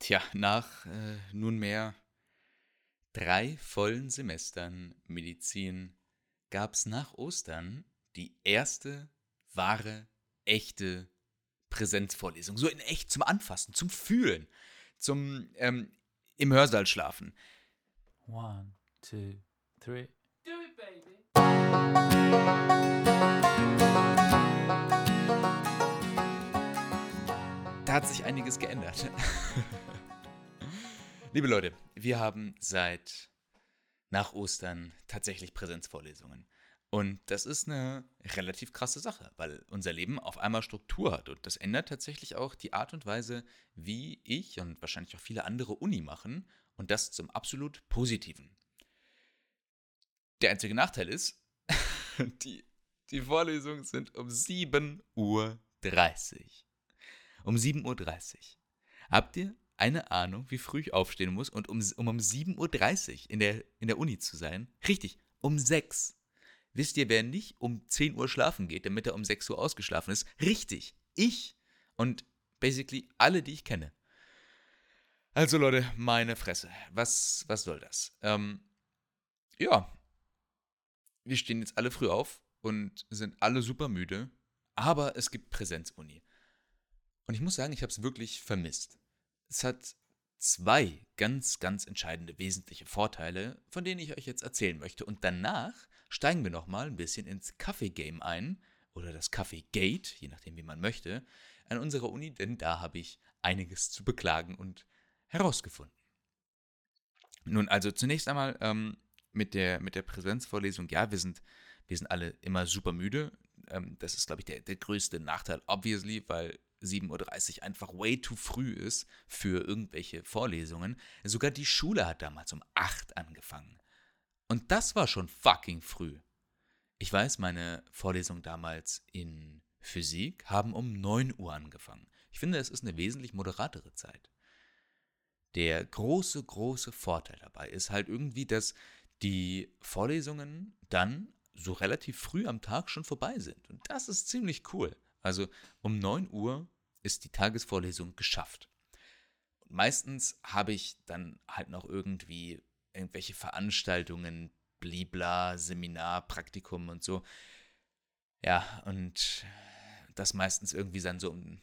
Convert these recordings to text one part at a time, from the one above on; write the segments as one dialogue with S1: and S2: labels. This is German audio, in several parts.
S1: Tja, nach äh, nunmehr drei vollen Semestern Medizin gab es nach Ostern die erste wahre, echte Präsenzvorlesung. So in echt zum Anfassen, zum Fühlen, zum ähm, im Hörsaal schlafen.
S2: One, two, three. Do it, baby.
S1: Da hat sich einiges geändert. Liebe Leute, wir haben seit nach Ostern tatsächlich Präsenzvorlesungen. Und das ist eine relativ krasse Sache, weil unser Leben auf einmal Struktur hat. Und das ändert tatsächlich auch die Art und Weise, wie ich und wahrscheinlich auch viele andere Uni machen. Und das zum absolut Positiven. Der einzige Nachteil ist, die, die Vorlesungen sind um 7.30 Uhr. Um 7.30 Uhr. Habt ihr eine Ahnung, wie früh ich aufstehen muss und um, um, um 7.30 Uhr in der, in der Uni zu sein? Richtig, um 6 Wisst ihr, wer nicht um 10 Uhr schlafen geht, damit er um 6 Uhr ausgeschlafen ist? Richtig, ich. Und basically alle, die ich kenne. Also Leute, meine Fresse. Was, was soll das? Ähm, ja, wir stehen jetzt alle früh auf und sind alle super müde, aber es gibt Präsenzuni. Und ich muss sagen, ich habe es wirklich vermisst. Es hat zwei ganz, ganz entscheidende, wesentliche Vorteile, von denen ich euch jetzt erzählen möchte. Und danach steigen wir nochmal ein bisschen ins Kaffee-Game ein oder das Kaffee-Gate, je nachdem, wie man möchte, an unserer Uni, denn da habe ich einiges zu beklagen und herausgefunden. Nun, also zunächst einmal ähm, mit, der, mit der Präsenzvorlesung, ja, wir sind, wir sind alle immer super müde. Ähm, das ist, glaube ich, der, der größte Nachteil, obviously, weil 7.30 Uhr einfach way too früh ist für irgendwelche Vorlesungen. Sogar die Schule hat damals um 8 angefangen. Und das war schon fucking früh. Ich weiß, meine Vorlesungen damals in Physik haben um 9 Uhr angefangen. Ich finde, es ist eine wesentlich moderatere Zeit. Der große, große Vorteil dabei ist halt irgendwie, dass die Vorlesungen dann so relativ früh am Tag schon vorbei sind. Und das ist ziemlich cool. Also um 9 Uhr ist die Tagesvorlesung geschafft. Und meistens habe ich dann halt noch irgendwie irgendwelche Veranstaltungen, Blibla, Seminar, Praktikum und so. Ja, und das meistens irgendwie dann so um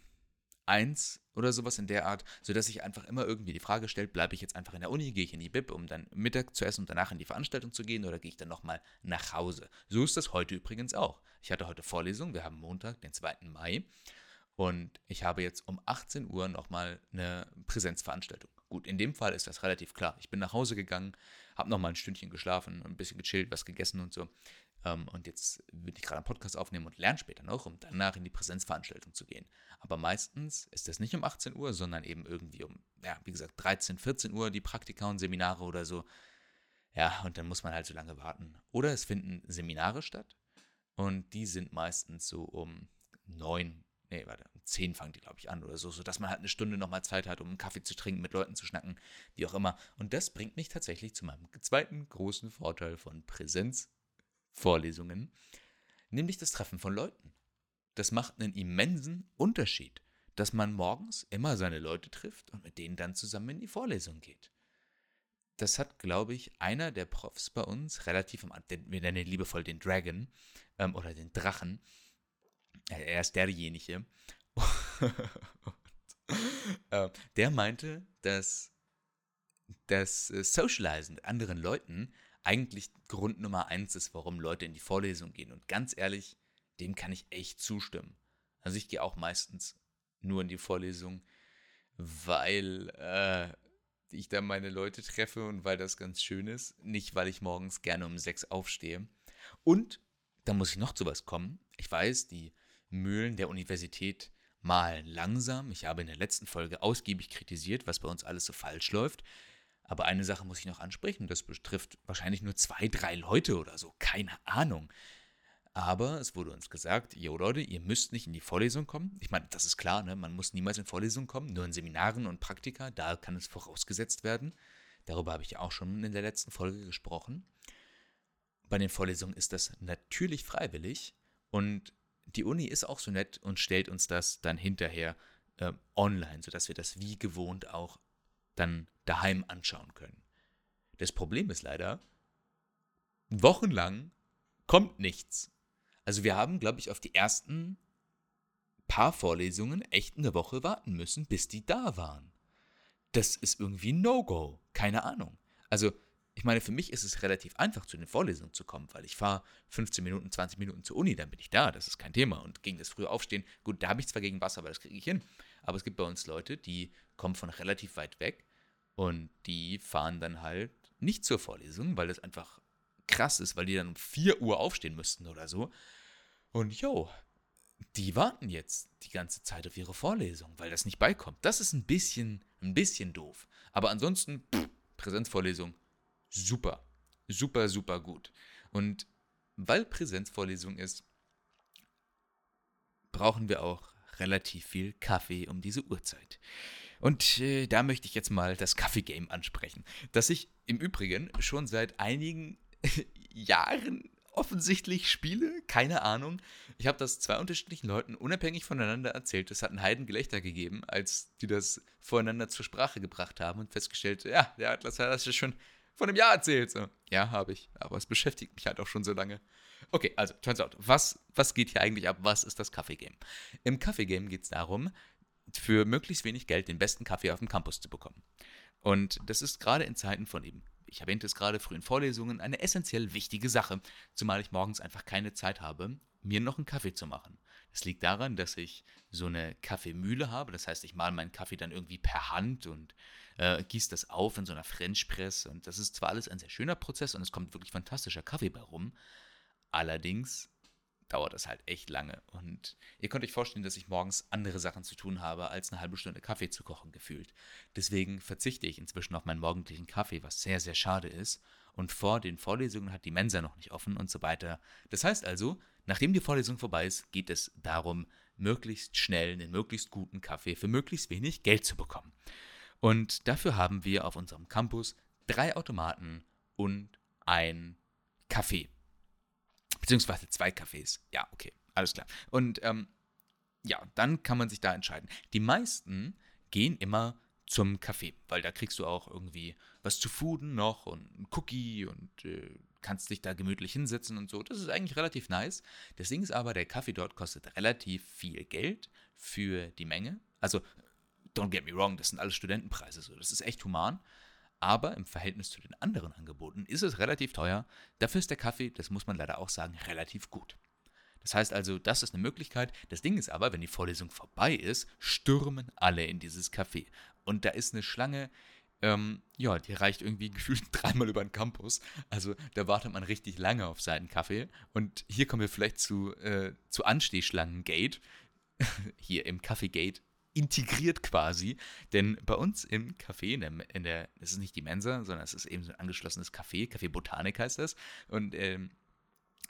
S1: eins oder sowas in der Art, sodass ich einfach immer irgendwie die Frage stelle, bleibe ich jetzt einfach in der Uni, gehe ich in die Bib, um dann Mittag zu essen und danach in die Veranstaltung zu gehen oder gehe ich dann nochmal nach Hause? So ist das heute übrigens auch. Ich hatte heute Vorlesung, wir haben Montag, den 2. Mai und ich habe jetzt um 18 Uhr nochmal eine Präsenzveranstaltung. Gut, in dem Fall ist das relativ klar. Ich bin nach Hause gegangen, habe noch mal ein Stündchen geschlafen, ein bisschen gechillt, was gegessen und so. Ähm, und jetzt will ich gerade einen Podcast aufnehmen und lerne später noch, um danach in die Präsenzveranstaltung zu gehen. Aber meistens ist das nicht um 18 Uhr, sondern eben irgendwie um, ja, wie gesagt, 13, 14 Uhr die Praktika und Seminare oder so. Ja, und dann muss man halt so lange warten. Oder es finden Seminare statt und die sind meistens so um 9, nee, warte, um 10 fangen die, glaube ich, an oder so, sodass man halt eine Stunde nochmal Zeit hat, um einen Kaffee zu trinken, mit Leuten zu schnacken, wie auch immer. Und das bringt mich tatsächlich zu meinem zweiten großen Vorteil von Präsenzvorlesungen, nämlich das Treffen von Leuten. Das macht einen immensen Unterschied, dass man morgens immer seine Leute trifft und mit denen dann zusammen in die Vorlesung geht. Das hat, glaube ich, einer der Profs bei uns relativ am Anfang, wir nennen ihn liebevoll den Dragon ähm, oder den Drachen, er ist derjenige. äh, der meinte, dass das äh, Socializen mit anderen Leuten eigentlich Grund Nummer eins ist, warum Leute in die Vorlesung gehen. Und ganz ehrlich, dem kann ich echt zustimmen. Also ich gehe auch meistens nur in die Vorlesung, weil äh, ich da meine Leute treffe und weil das ganz schön ist. Nicht, weil ich morgens gerne um sechs aufstehe. Und da muss ich noch zu was kommen. Ich weiß, die Mühlen der Universität malen langsam. Ich habe in der letzten Folge ausgiebig kritisiert, was bei uns alles so falsch läuft. Aber eine Sache muss ich noch ansprechen, das betrifft wahrscheinlich nur zwei, drei Leute oder so, keine Ahnung. Aber es wurde uns gesagt, jo Leute, ihr müsst nicht in die Vorlesung kommen. Ich meine, das ist klar, ne? man muss niemals in Vorlesungen kommen, nur in Seminaren und Praktika, da kann es vorausgesetzt werden. Darüber habe ich auch schon in der letzten Folge gesprochen. Bei den Vorlesungen ist das natürlich freiwillig und die Uni ist auch so nett und stellt uns das dann hinterher äh, online, sodass wir das wie gewohnt auch dann daheim anschauen können. Das Problem ist leider, wochenlang kommt nichts. Also wir haben, glaube ich, auf die ersten paar Vorlesungen echt eine Woche warten müssen, bis die da waren. Das ist irgendwie ein No-Go. Keine Ahnung. Also, ich meine, für mich ist es relativ einfach, zu den Vorlesungen zu kommen, weil ich fahre 15 Minuten, 20 Minuten zur Uni, dann bin ich da, das ist kein Thema. Und gegen das frühe Aufstehen, gut, da habe ich zwar gegen Wasser, aber das kriege ich hin. Aber es gibt bei uns Leute, die kommen von relativ weit weg und die fahren dann halt nicht zur Vorlesung, weil das einfach krass ist, weil die dann um 4 Uhr aufstehen müssten oder so. Und yo, die warten jetzt die ganze Zeit auf ihre Vorlesung, weil das nicht beikommt. Das ist ein bisschen, ein bisschen doof. Aber ansonsten, pff, Präsenzvorlesung, super. Super, super gut. Und weil Präsenzvorlesung ist, brauchen wir auch relativ viel Kaffee um diese Uhrzeit. Und äh, da möchte ich jetzt mal das Kaffee-Game ansprechen, das ich im Übrigen schon seit einigen Jahren offensichtlich spiele, keine Ahnung. Ich habe das zwei unterschiedlichen Leuten unabhängig voneinander erzählt. Es hat ein Heidengelächter gegeben, als die das voreinander zur Sprache gebracht haben und festgestellt, ja, der Atlas hat das ja schon vor einem Jahr erzählt. So, ja, habe ich, aber es beschäftigt mich halt auch schon so lange. Okay, also, turns out, was, was geht hier eigentlich ab? Was ist das Kaffee-Game? Im Kaffee-Game geht es darum, für möglichst wenig Geld den besten Kaffee auf dem Campus zu bekommen. Und das ist gerade in Zeiten von eben ich erwähnte es gerade, frühen Vorlesungen, eine essentiell wichtige Sache, zumal ich morgens einfach keine Zeit habe, mir noch einen Kaffee zu machen. Das liegt daran, dass ich so eine Kaffeemühle habe, das heißt, ich male meinen Kaffee dann irgendwie per Hand und äh, gieße das auf in so einer French Press und das ist zwar alles ein sehr schöner Prozess und es kommt wirklich fantastischer Kaffee bei rum, allerdings dauert das halt echt lange. Und ihr könnt euch vorstellen, dass ich morgens andere Sachen zu tun habe, als eine halbe Stunde Kaffee zu kochen gefühlt. Deswegen verzichte ich inzwischen auf meinen morgendlichen Kaffee, was sehr, sehr schade ist. Und vor den Vorlesungen hat die Mensa noch nicht offen und so weiter. Das heißt also, nachdem die Vorlesung vorbei ist, geht es darum, möglichst schnell einen möglichst guten Kaffee für möglichst wenig Geld zu bekommen. Und dafür haben wir auf unserem Campus drei Automaten und ein Café. Beziehungsweise zwei Cafés. Ja, okay, alles klar. Und ähm, ja, dann kann man sich da entscheiden. Die meisten gehen immer zum Café, weil da kriegst du auch irgendwie was zu fooden noch und ein Cookie und äh, kannst dich da gemütlich hinsetzen und so. Das ist eigentlich relativ nice. Das Ding ist aber, der Kaffee dort kostet relativ viel Geld für die Menge. Also, don't get me wrong, das sind alles Studentenpreise so. Das ist echt human. Aber im Verhältnis zu den anderen Angeboten ist es relativ teuer. Dafür ist der Kaffee, das muss man leider auch sagen, relativ gut. Das heißt also, das ist eine Möglichkeit. Das Ding ist aber, wenn die Vorlesung vorbei ist, stürmen alle in dieses Café. Und da ist eine Schlange, ähm, ja, die reicht irgendwie gefühlt dreimal über den Campus. Also da wartet man richtig lange auf seinen Kaffee. Und hier kommen wir vielleicht zu, äh, zu Anstehschlangengate. hier im Kaffeegate integriert quasi. Denn bei uns im Café, in der, in der, das ist nicht die Mensa, sondern es ist eben so ein angeschlossenes Café, Café Botanik heißt das. Und ähm,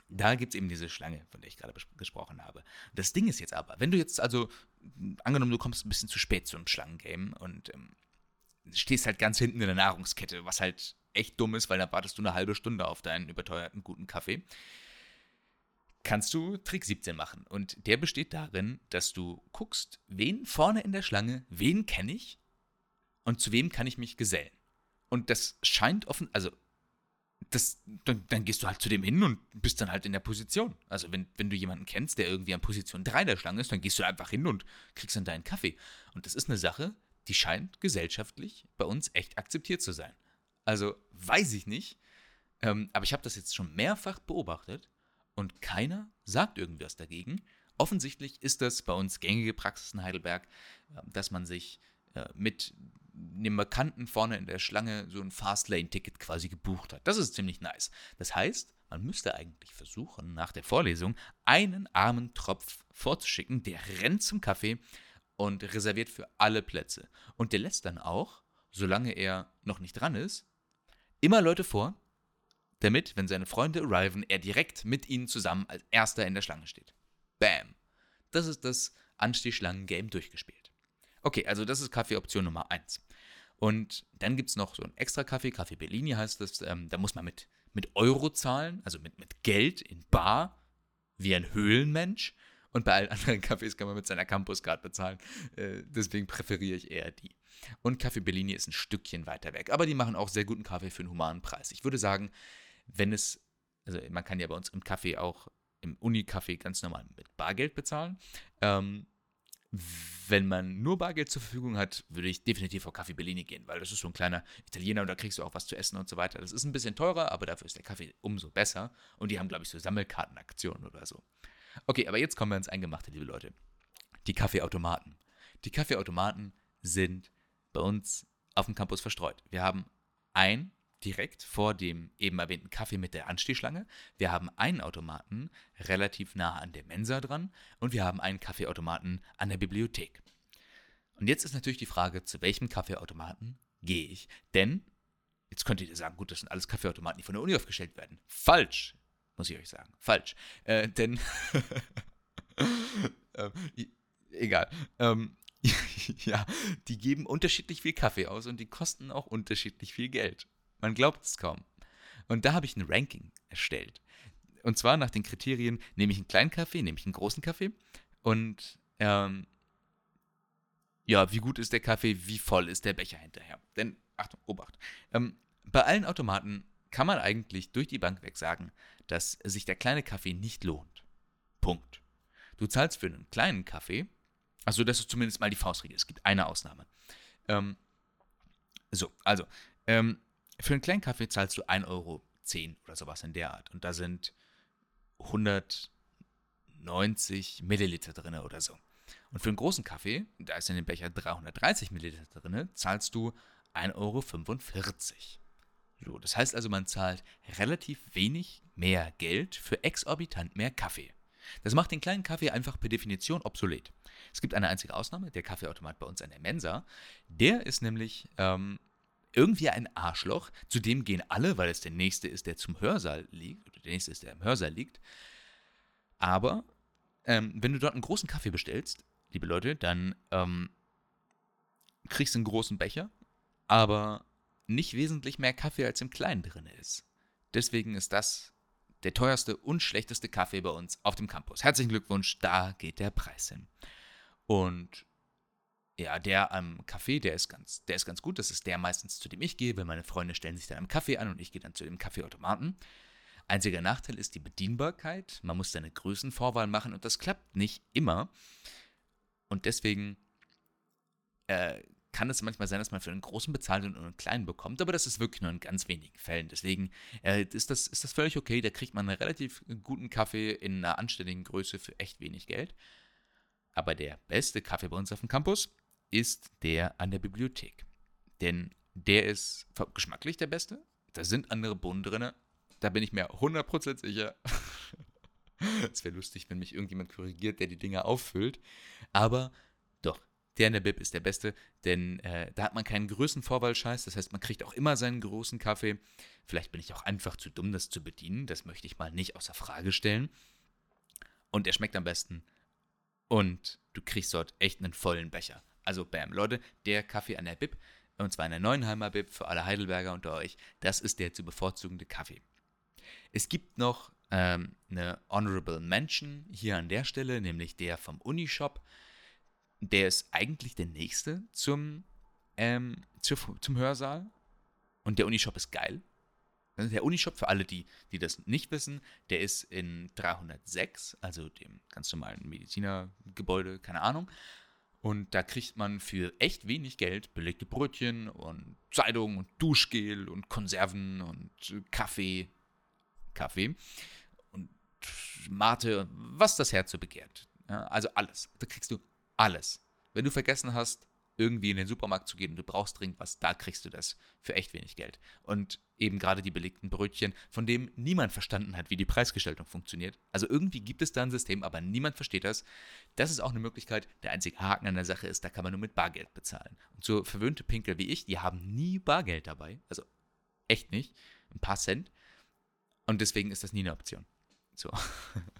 S1: da gibt es eben diese Schlange, von der ich gerade gesprochen habe. Das Ding ist jetzt aber, wenn du jetzt also, angenommen, du kommst ein bisschen zu spät zu einem Schlangengame und ähm, stehst halt ganz hinten in der Nahrungskette, was halt echt dumm ist, weil da wartest du eine halbe Stunde auf deinen überteuerten guten Kaffee kannst du Trick 17 machen. Und der besteht darin, dass du guckst, wen vorne in der Schlange, wen kenne ich und zu wem kann ich mich gesellen. Und das scheint offen, also das, dann, dann, gehst du halt zu dem hin und bist dann halt in der Position. Also wenn, wenn du jemanden kennst, der irgendwie an Position 3 der Schlange ist, dann gehst du einfach hin und kriegst dann deinen Kaffee. Und das ist eine Sache, die scheint gesellschaftlich bei uns echt akzeptiert zu sein. Also weiß ich nicht, ähm, aber ich habe das jetzt schon mehrfach beobachtet und keiner sagt irgendwas dagegen. Offensichtlich ist das bei uns gängige Praxis in Heidelberg, äh, dass man sich äh, mit einem Bekannten vorne in der Schlange so ein Fastlane-Ticket quasi gebucht hat. Das ist ziemlich nice. Das heißt, man müsste eigentlich versuchen, nach der Vorlesung einen armen Tropf vorzuschicken, der rennt zum Kaffee und reserviert für alle Plätze. Und der lässt dann auch, solange er noch nicht dran ist, immer Leute vor, damit, wenn seine Freunde arriven, er direkt mit ihnen zusammen als erster in der Schlange steht. Bam. Das ist das Anstehschlangen-Game durchgespielt. Okay, also das ist Kaffeeoption Nummer 1. Und dann gibt es noch so ein extra Kaffee, Kaffee Bellini heißt das. Ähm, da muss man mit, mit Euro zahlen, also mit, mit Geld in Bar, wie ein Höhlenmensch. Und bei allen anderen Cafés kann man mit seiner Campuscard bezahlen. Äh, deswegen präferiere ich eher die. Und Café Bellini ist ein Stückchen weiter weg. Aber die machen auch sehr guten Kaffee für einen humanen Preis. Ich würde sagen, wenn es, also man kann ja bei uns im Café auch, im Uni-Café ganz normal mit Bargeld bezahlen. Ähm, wenn man nur Bargeld zur Verfügung hat, würde ich definitiv auf Kaffee Bellini gehen, weil das ist so ein kleiner Italiener und da kriegst du auch was zu essen und so weiter. Das ist ein bisschen teurer, aber dafür ist der Kaffee umso besser. Und die haben, glaube ich, so Sammelkartenaktionen oder so. Okay, aber jetzt kommen wir ins Eingemachte, liebe Leute. Die Kaffeeautomaten. Die Kaffeeautomaten sind bei uns auf dem Campus verstreut. Wir haben ein direkt vor dem eben erwähnten Kaffee mit der Anstehschlange. Wir haben einen Automaten relativ nah an der Mensa dran und wir haben einen Kaffeeautomaten an der Bibliothek. Und jetzt ist natürlich die Frage, zu welchem Kaffeeautomaten gehe ich? Denn, jetzt könntet ihr sagen, gut, das sind alles Kaffeeautomaten, die von der Uni aufgestellt werden. Falsch, muss ich euch sagen. Falsch. Äh, denn, äh, egal. Ähm, ja, die geben unterschiedlich viel Kaffee aus und die kosten auch unterschiedlich viel Geld. Man glaubt es kaum. Und da habe ich ein Ranking erstellt. Und zwar nach den Kriterien, nehme ich einen kleinen Kaffee, nehme ich einen großen Kaffee und ähm, ja, wie gut ist der Kaffee, wie voll ist der Becher hinterher. Denn, Achtung, Obacht, ähm, bei allen Automaten kann man eigentlich durch die Bank weg sagen, dass sich der kleine Kaffee nicht lohnt. Punkt. Du zahlst für einen kleinen Kaffee, also das ist zumindest mal die Faustregel, es gibt eine Ausnahme. Ähm, so, also, ähm, für einen kleinen Kaffee zahlst du 1,10 Euro oder sowas in der Art. Und da sind 190 Milliliter drin oder so. Und für einen großen Kaffee, da ist in dem Becher 330 Milliliter drin, zahlst du 1,45 Euro. So, das heißt also, man zahlt relativ wenig mehr Geld für exorbitant mehr Kaffee. Das macht den kleinen Kaffee einfach per Definition obsolet. Es gibt eine einzige Ausnahme, der Kaffeeautomat bei uns an der Mensa. Der ist nämlich ähm, irgendwie ein Arschloch. Zu dem gehen alle, weil es der nächste ist, der zum Hörsaal liegt, oder der nächste ist, der im Hörsaal liegt. Aber ähm, wenn du dort einen großen Kaffee bestellst, liebe Leute, dann ähm, kriegst du einen großen Becher, aber nicht wesentlich mehr Kaffee als im kleinen drin ist. Deswegen ist das der teuerste und schlechteste Kaffee bei uns auf dem Campus. Herzlichen Glückwunsch, da geht der Preis hin. Und ja, der am Café, der ist ganz, der ist ganz gut. Das ist der meistens, zu dem ich gehe, weil meine Freunde stellen sich dann am Kaffee an und ich gehe dann zu dem Kaffeeautomaten. Einziger Nachteil ist die Bedienbarkeit. Man muss seine Größenvorwahl machen und das klappt nicht immer. Und deswegen äh, kann es manchmal sein, dass man für einen großen bezahlt und einen kleinen bekommt, aber das ist wirklich nur in ganz wenigen Fällen. Deswegen äh, ist, das, ist das völlig okay. Da kriegt man einen relativ guten Kaffee in einer anständigen Größe für echt wenig Geld. Aber der beste Kaffee bei uns auf dem Campus ist der an der Bibliothek. Denn der ist geschmacklich der beste. Da sind andere Bohnen drin. Da bin ich mir 100% sicher. Es wäre lustig, wenn mich irgendjemand korrigiert, der die Dinger auffüllt. Aber doch, der in der Bib ist der beste, denn äh, da hat man keinen Größenvorwahlscheiß. Das heißt, man kriegt auch immer seinen großen Kaffee. Vielleicht bin ich auch einfach zu dumm, das zu bedienen. Das möchte ich mal nicht außer Frage stellen. Und er schmeckt am besten. Und du kriegst dort echt einen vollen Becher. Also bam, Leute, der Kaffee an der Bib, und zwar in der Neuenheimer Bib für alle Heidelberger unter euch, das ist der zu bevorzugende Kaffee. Es gibt noch ähm, eine Honorable Mention hier an der Stelle, nämlich der vom Unishop. Der ist eigentlich der nächste zum, ähm, zu, zum Hörsaal. Und der Unishop ist geil. Der Unishop, für alle, die, die das nicht wissen, der ist in 306, also dem ganz normalen Medizinergebäude, keine Ahnung. Und da kriegt man für echt wenig Geld belegte Brötchen und Zeitung und Duschgel und Konserven und Kaffee. Kaffee und Mate, was das Herz so begehrt. Also alles. Da kriegst du alles. Wenn du vergessen hast, irgendwie in den Supermarkt zu gehen und du brauchst dringend was, da kriegst du das für echt wenig Geld. Und eben gerade die belegten Brötchen, von dem niemand verstanden hat, wie die Preisgestaltung funktioniert. Also irgendwie gibt es da ein System, aber niemand versteht das. Das ist auch eine Möglichkeit. Der einzige Haken an der Sache ist, da kann man nur mit Bargeld bezahlen. Und so verwöhnte Pinkel wie ich, die haben nie Bargeld dabei. Also echt nicht. Ein paar Cent. Und deswegen ist das nie eine Option. So.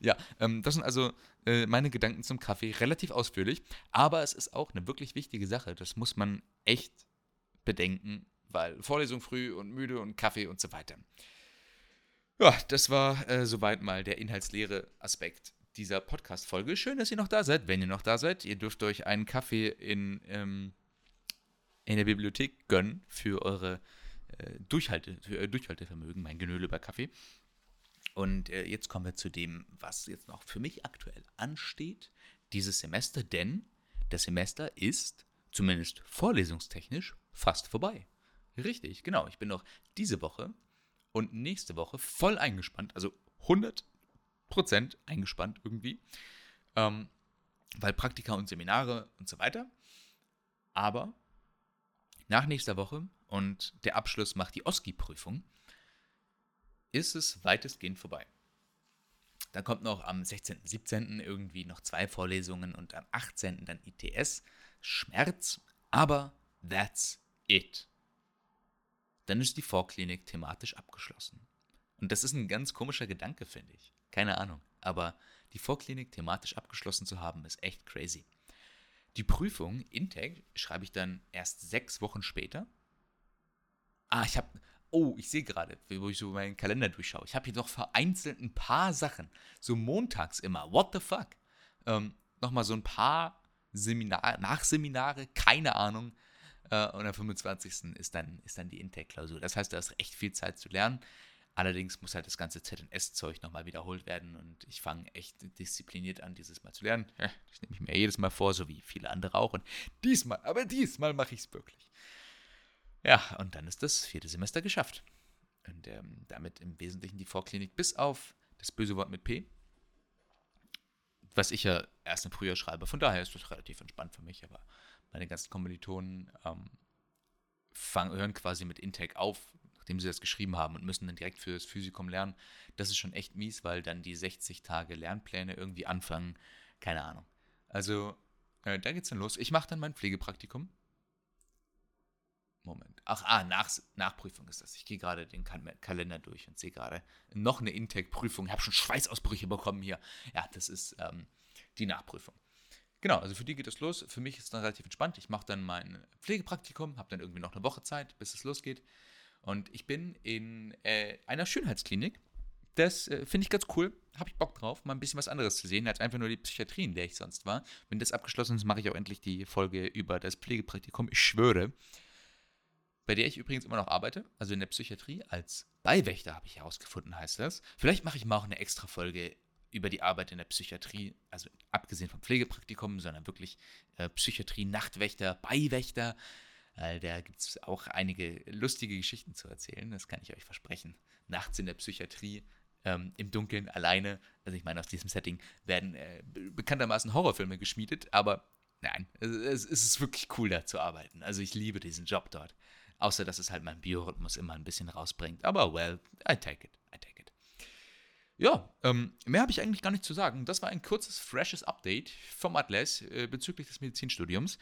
S1: ja, ähm, das sind also äh, meine Gedanken zum Kaffee. Relativ ausführlich, aber es ist auch eine wirklich wichtige Sache. Das muss man echt bedenken, weil Vorlesung früh und müde und Kaffee und so weiter. Ja, das war äh, soweit mal der inhaltsleere Aspekt dieser Podcast-Folge. Schön, dass ihr noch da seid. Wenn ihr noch da seid, ihr dürft euch einen Kaffee in, ähm, in der Bibliothek gönnen für eure äh, Durchhalte, für euer Durchhaltevermögen, mein Genöle über Kaffee. Und äh, jetzt kommen wir zu dem, was jetzt noch für mich aktuell ansteht, dieses Semester, denn das Semester ist, zumindest vorlesungstechnisch, fast vorbei. Richtig, genau. Ich bin noch diese Woche und nächste Woche voll eingespannt, also 100% eingespannt irgendwie, ähm, weil Praktika und Seminare und so weiter. Aber nach nächster Woche und der Abschluss macht die OSCI-Prüfung ist es weitestgehend vorbei. Dann kommt noch am 16., 17. irgendwie noch zwei Vorlesungen und am 18. dann ITS. Schmerz, aber that's it. Dann ist die Vorklinik thematisch abgeschlossen. Und das ist ein ganz komischer Gedanke, finde ich. Keine Ahnung. Aber die Vorklinik thematisch abgeschlossen zu haben, ist echt crazy. Die Prüfung, Intake, schreibe ich dann erst sechs Wochen später. Ah, ich habe oh, ich sehe gerade, wo ich so meinen Kalender durchschaue. Ich habe hier noch vereinzelt ein paar Sachen. So montags immer. What the fuck? Ähm, Nochmal so ein paar Seminar Nachseminare, keine Ahnung. Äh, und am 25. ist dann, ist dann die Intake-Klausur. Das heißt, du hast echt viel Zeit zu lernen. Allerdings muss halt das ganze ZS-Zeug nochmal wiederholt werden und ich fange echt diszipliniert an, dieses Mal zu lernen. Das nehme ich mir jedes Mal vor, so wie viele andere auch. Und diesmal, aber diesmal mache ich es wirklich. Ja, und dann ist das vierte Semester geschafft. Und ähm, damit im Wesentlichen die Vorklinik bis auf das böse Wort mit P, was ich ja erst im Frühjahr schreibe. Von daher ist das relativ entspannt für mich, aber meine ganzen Kommilitonen ähm, fang, hören quasi mit Intake auf, nachdem sie das geschrieben haben und müssen dann direkt für das Physikum lernen. Das ist schon echt mies, weil dann die 60 Tage Lernpläne irgendwie anfangen. Keine Ahnung. Also, äh, da geht's dann los. Ich mache dann mein Pflegepraktikum Moment. Ach, ah, nach, Nachprüfung ist das. Ich gehe gerade den Kalender durch und sehe gerade noch eine Intake-Prüfung. Ich habe schon Schweißausbrüche bekommen hier. Ja, das ist ähm, die Nachprüfung. Genau, also für die geht es los. Für mich ist es dann relativ entspannt. Ich mache dann mein Pflegepraktikum, habe dann irgendwie noch eine Woche Zeit, bis es losgeht. Und ich bin in äh, einer Schönheitsklinik. Das äh, finde ich ganz cool. Habe ich Bock drauf, mal ein bisschen was anderes zu sehen, als einfach nur die Psychiatrie, in der ich sonst war. Wenn das abgeschlossen ist, mache ich auch endlich die Folge über das Pflegepraktikum. Ich schwöre bei der ich übrigens immer noch arbeite, also in der Psychiatrie, als Beiwächter habe ich herausgefunden, heißt das. Vielleicht mache ich mal auch eine extra Folge über die Arbeit in der Psychiatrie, also abgesehen vom Pflegepraktikum, sondern wirklich äh, Psychiatrie, Nachtwächter, Beiwächter. Äh, da gibt es auch einige lustige Geschichten zu erzählen, das kann ich euch versprechen. Nachts in der Psychiatrie, ähm, im Dunkeln, alleine, also ich meine, aus diesem Setting werden äh, bekanntermaßen Horrorfilme geschmiedet, aber nein, es, es ist wirklich cool, da zu arbeiten. Also ich liebe diesen Job dort. Außer, dass es halt mein Biorhythmus immer ein bisschen rausbringt. Aber well, I take it. I take it. Ja, ähm, mehr habe ich eigentlich gar nicht zu sagen. Das war ein kurzes, freshes Update vom Atlas äh, bezüglich des Medizinstudiums.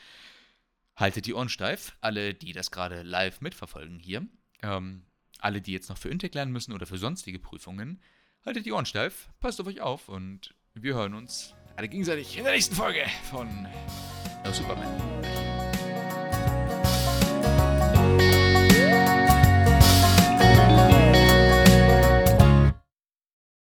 S1: Haltet die Ohren steif, alle, die das gerade live mitverfolgen hier. Ähm, alle, die jetzt noch für Intec lernen müssen oder für sonstige Prüfungen. Haltet die Ohren steif, passt auf euch auf und wir hören uns alle gegenseitig in der nächsten Folge von No Superman.